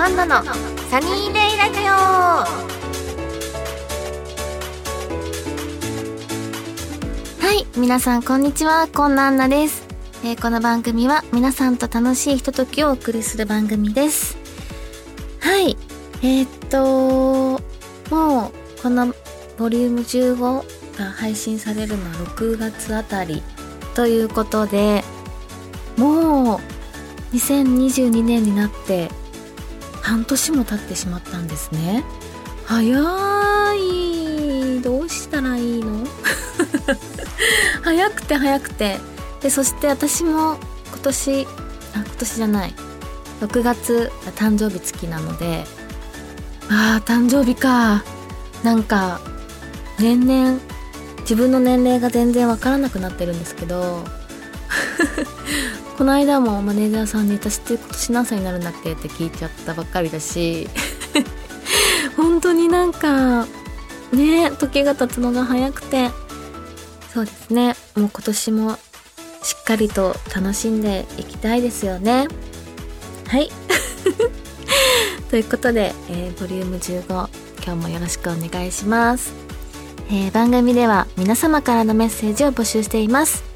アンナのサニーデイラジオ。はい皆さんこんにちは。こんなアンナです、えーこの番組は皆さんと楽しいひとときをお送りする番組です。はいえー、っともうこのボリューム15が配信されるのは6月あたりということでもう2022年になって半年も経ってしまったんですね。早い。どうしたらいいの？早くて早くて。でそして私も今年あ今年じゃない。6月が誕生日月なので。あー誕生日か。なんか年々自分の年齢が全然わからなくなってるんですけど。この間もマネージャーさんに「私って今年何歳になるんだっけ?」って聞いちゃったばっかりだし 本当になんかね時が経つのが早くてそうですね。もう今年もしっかりと楽しんでいきたいですよね。はい。ということで、えーボリューム15今日もよろしくお願いします、えー番組では皆様からのメッセージを募集しています。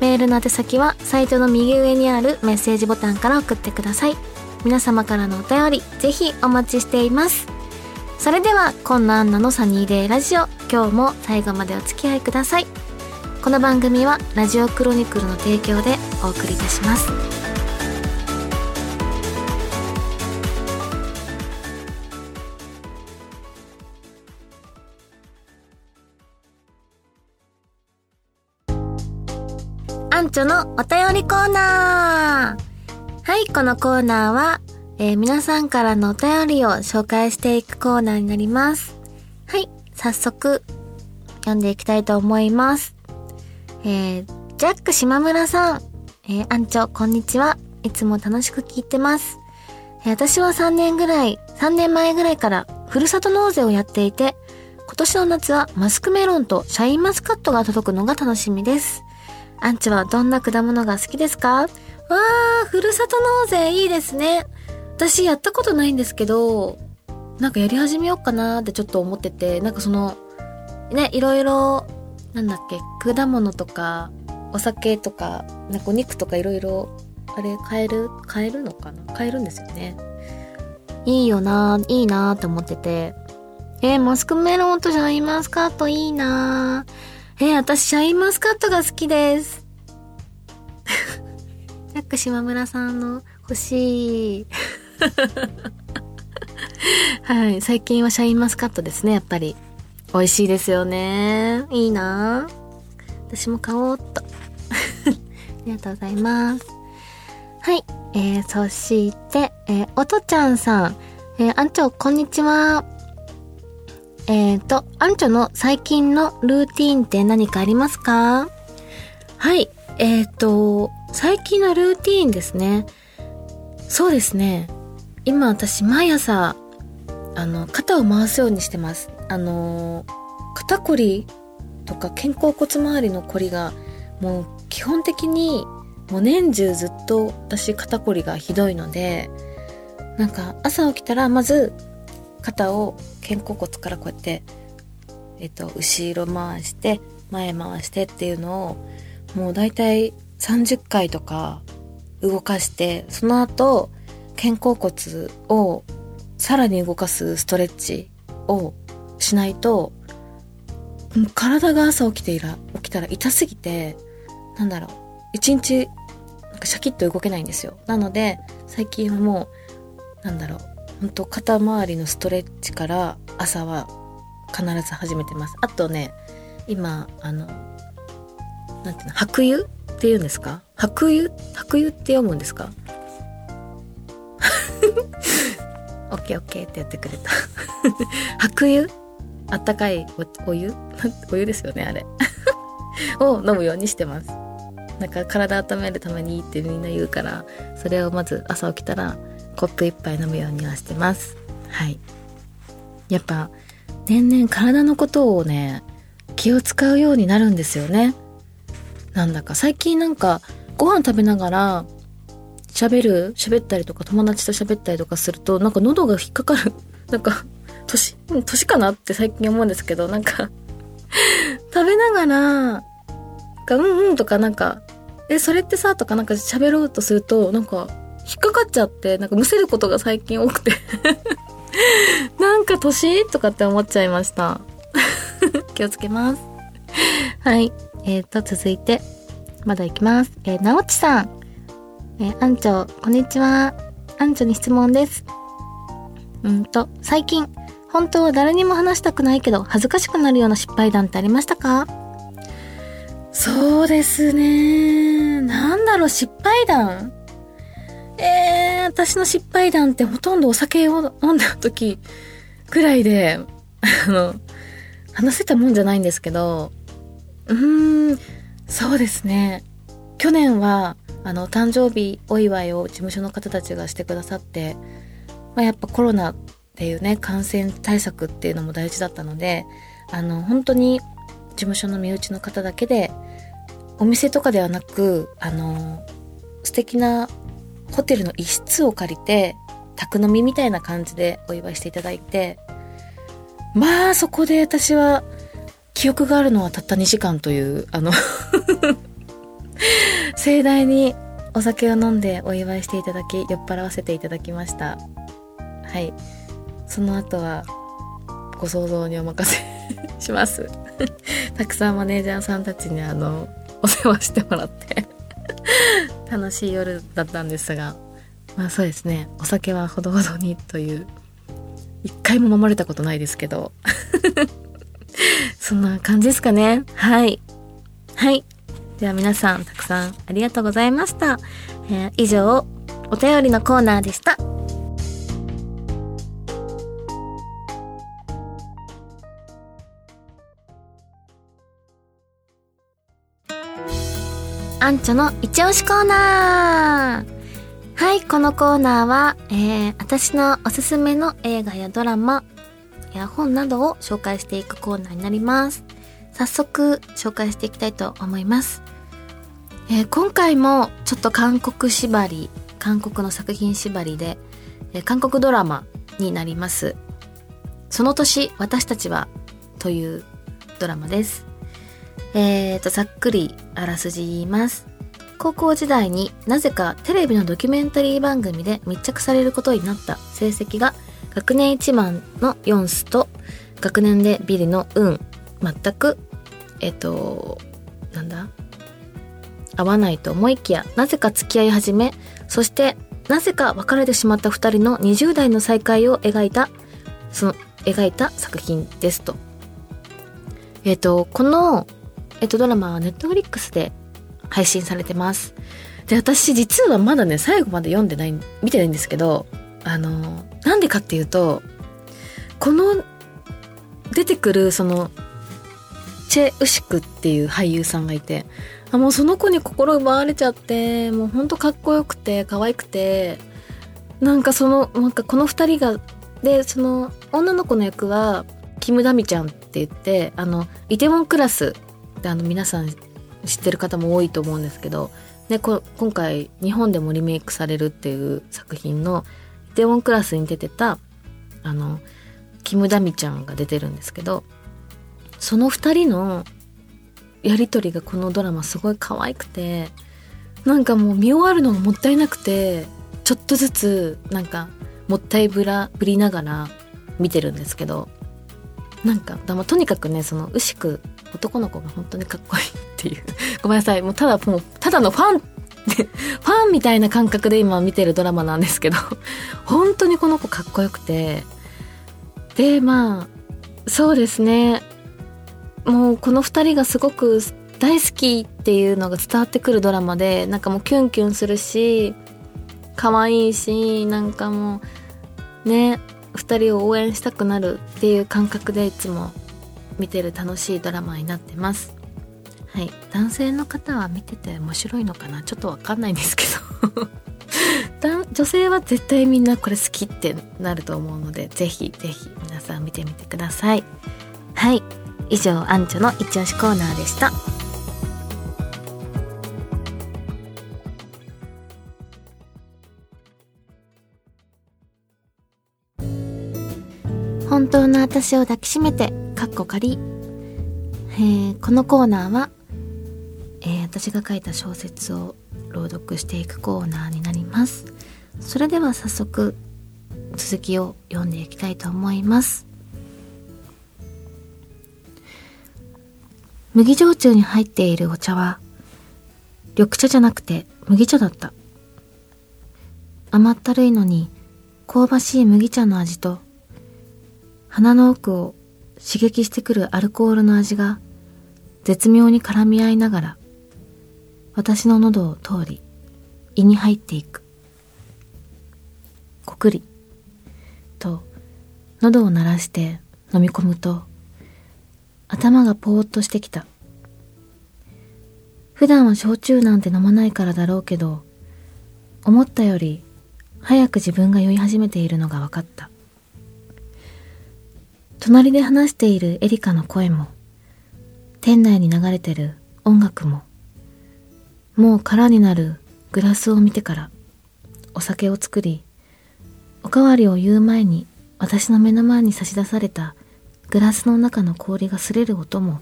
メールの宛先はサイトの右上にあるメッセージボタンから送ってください。皆様からのお便りぜひお待ちしています。それではこんなアンナのサニーデイラジオ。今日も最後までお付き合いください。この番組はラジオクロニクルの提供でお送りいたします。アンチョのお便りコーナーはい、このコーナーは、えー皆さんからのお便りを紹介していくコーナーになります。はい、早速、読んでいきたいと思います。えージャック島村さん、えーアンチョ、こんにちは。いつも楽しく聞いてます。えー私は3年ぐらい、3年前ぐらいから、ふるさと納税をやっていて、今年の夏はマスクメロンとシャインマスカットが届くのが楽しみです。アンチはどんな果物が好きですか？わー、ふるさと納税いいですね。私やったことないんですけど、なんかやり始めようかなーってちょっと思ってて、なんかその、ね、いろいろ、なんだっけ、果物とか、お酒とか、なんかお肉とかいろいろ、あれ、買える、買えるのかな？買えるんですよね。いいよなーいいなーって思ってて。えーマスクメロンとシャインマスカットいいなーえー私シャインマスカットが好きです。ジャック島村さんの欲しい。はい。最近はシャインマスカットですね、やっぱり。美味しいですよね。いいな私も買おうっと。ありがとうございます。はい。えー、そして、えー、おとちゃんさん。えー、あんちょ、こんにちは。えーと、アンチョの最近のルーティーンって何かありますか？はい。えーと、最近のルーティーンですね。そうですね。今私毎朝、あの、肩を回すようにしてます。あの、肩こりとか肩甲骨周りのこりが、もう基本的に、もう年中ずっと私肩こりがひどいので、なんか朝起きたらまず肩を肩甲骨からこうやって、えっと、後ろ回して前回してっていうのをもう大体30回とか動かしてその後肩甲骨をさらに動かすストレッチをしないともう体が朝起きていら起きたら痛すぎてなんだろう一日なんかシャキッと動けないんですよ。なので最近はもうなんだろう本当肩周りのストレッチから朝は必ず始めてます。あとね今あのなんていうの白湯って言うんですか？白湯？白湯って読むんですか？オッケーオッケーってやってくれた。白湯？あったかいおお湯？お湯ですよねあれ。を飲むようにしてます。なんか体温めるためにいいってみんな言うからそれをまず朝起きたらコップ一杯飲むようにはしてます。はい。やっぱ年々体のことをね気を使うようになるんですよね。なんだか。最近なんかご飯食べながら喋る喋ったりとか友達と喋ったりとかするとなんか喉が引っかかる。なんか年年かなって最近思うんですけどなんか食べながらうんうんとかなんかえそれってさとかなんか喋ろうとするとなんか引っかかっちゃってなんかむせることが最近多くて。なんか年とかって思っちゃいました。気をつけます。はい。えーと続いて。まだ行きます。えー、なおちさん。えー、アンチョこんにちは。アンチョに質問です。うんと最近本当は誰にも話したくないけど恥ずかしくなるような失敗談ってありましたか？そうですね。なんだろう、失敗談。えー、私の失敗談ってほとんどお酒を飲んだ時くらいで、あの、話せたもんじゃないんですけど、うーん、そうですね。去年は、あの、誕生日お祝いを事務所の方たちがしてくださって、まあ、やっぱコロナっていうね、感染対策っていうのも大事だったので、あの、本当に事務所の身内の方だけで、お店とかではなく、あの、素敵なホテルの一室を借りて、宅飲みみたいな感じでお祝いしていただいて、まあそこで私は記憶があるのはたった2時間という、あの 盛大にお酒を飲んでお祝いしていただき、酔っ払わせていただきました。はい。その後はご想像にお任せ します たくさんマネージャーさんたちにあのお世話してもらって楽しい夜だったんですがまあそうですねお酒はほどほどにという一回も飲まれたことないですけど そんな感じですかね。はい。はい。では皆さんたくさんありがとうございました、えー、以上お便りのコーナーでした。アンチョの一押しコーナーはい、このコーナーは、えー、私のおすすめの映画やドラマや本などを紹介していくコーナーになります。早速紹介していきたいと思います。えー、今回もちょっと韓国縛り、韓国の作品縛りで、えー、韓国ドラマになります。その年、私たちはというドラマです。えーと、ざっくりあらすじ言います。高校時代になぜかテレビのドキュメンタリー番組で密着されることになった成績が学年一番のヨンスと学年でビリの運。全くえっとなんだ？合わないと思いきやなぜか付き合い始めそしてなぜか別れてしまった二人の20代の再会を描いたその描いた作品ですと。えっとこのえっと、ドラマはネットフリックスで配信されてます。で、私実はまだね、最後まで読んでない、見てないんですけど、あの、なんでかっていうと、この、出てくる、その、チェ・ウシクっていう俳優さんがいて、あもうその子に心奪われちゃって、もうほんとかっこよくて、可愛くて、なんかその、なんかこの二人が、で、その、女の子の役は、キム・ダミちゃんって言って、あの、イテウォンクラスであの皆さん知ってる方も多いと思うんですけど、で今回日本でもリメイクされるっていう作品の「イテウォンクラス」に出てたあのキム・ダミちゃんが出てるんですけどその2人のやり取りがこのドラマすごい可愛くてなんかもう見終わるのがもったいなくてちょっとずつなんかもったいぶらぶりながら見てるんですけどなんかとにかくねその牛久男の子が本当にかっこいいっていう。ごめんなさい。もうただもうただのファン ファンみたいな感覚で今見てるドラマなんですけど 本当にこの子かっこよくて。でまあそうですね。もうこの2人がすごく大好きっていうのが伝わってくるドラマでなんかもうキュンキュンするし可愛いしなんかもうね2人を応援したくなるっていう感覚でいつも見てる楽しいドラマになってます。はい、男性の方は見てて面白いのかな？ちょっとわかんないんですけど。女性は絶対みんなこれ好きってなると思うのでぜひぜひ皆さん見てみてください。はい。以上アンチョの一押しコーナーでした。本当の私を抱きしめてかっこ仮。えー、このコーナーは、えー、私が書いた小説を朗読していくコーナーになります。それでは早速、続きを読んでいきたいと思います。麦焼酎に入っているお茶は、緑茶じゃなくて麦茶だった。甘ったるいのに香ばしい麦茶の味と鼻の奥を刺激してくるアルコールの味が絶妙に絡み合いながら私の喉を通り胃に入っていく。こくりと喉を鳴らして飲み込むと頭がぽーっとしてきた。普段は焼酎なんて飲まないからだろうけど思ったより早く自分が酔い始めているのが分かった。隣で話しているエリカの声も、店内に流れてる音楽も、もう空になるグラスを見てからお酒を作り、おかわりを言う前に私の目の前に差し出されたグラスの中の氷が擦れる音も、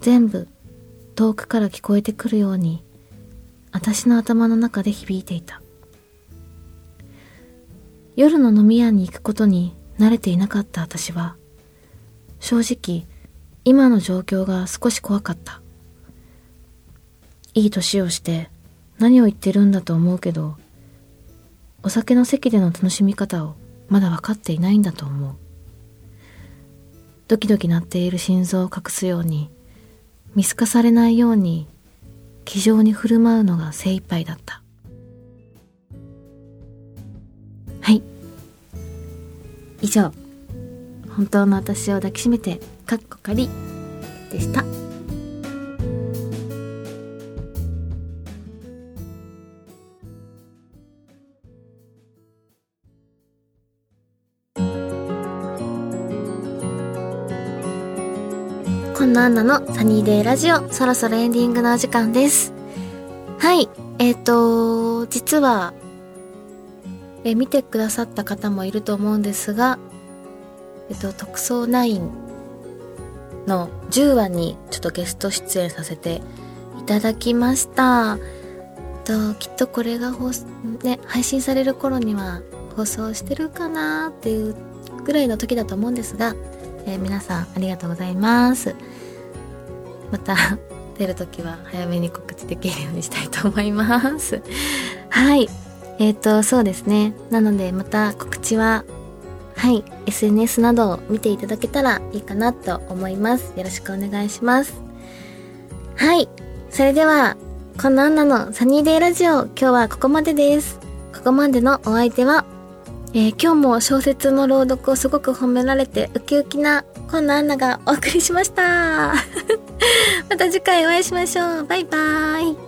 全部遠くから聞こえてくるように、私の頭の中で響いていた。夜の飲み屋に行くことに慣れていなかった私は、正直、今の状況が少し怖かった。いい年をして何を言ってるんだと思うけど、お酒の席での楽しみ方をまだ分かっていないんだと思う。ドキドキ鳴っている心臓を隠すように、見透かされないように、気丈に振る舞うのが精一杯だった。以上。本当の私を抱きしめてかっこかりでした。こんなアンナのサニーデイラジオそろそろエンディングのお時間です。はい。えっ、ー、と実はえ見てくださった方もいると思うんですが、えっと、特捜9の10話にちょっとゲスト出演させていただきました。ときっとこれが放ね、配信される頃には放送してるかなっていうぐらいの時だと思うんですが、えー、皆さんありがとうございます。また出る時は早めに告知できるようにしたいと思います。はい。えっ、ー、と、そうですね。なので、また告知は、はい、SNS などを見ていただけたらいいかなと思います。よろしくお願いします。はい。それでは、こんなアンナのサニーデイラジオ、今日はここまでです。ここまでのお相手は、えー、今日も小説の朗読をすごく褒められてウキウキなこんなアンナがお送りしました。また次回お会いしましょう。バイバーイ。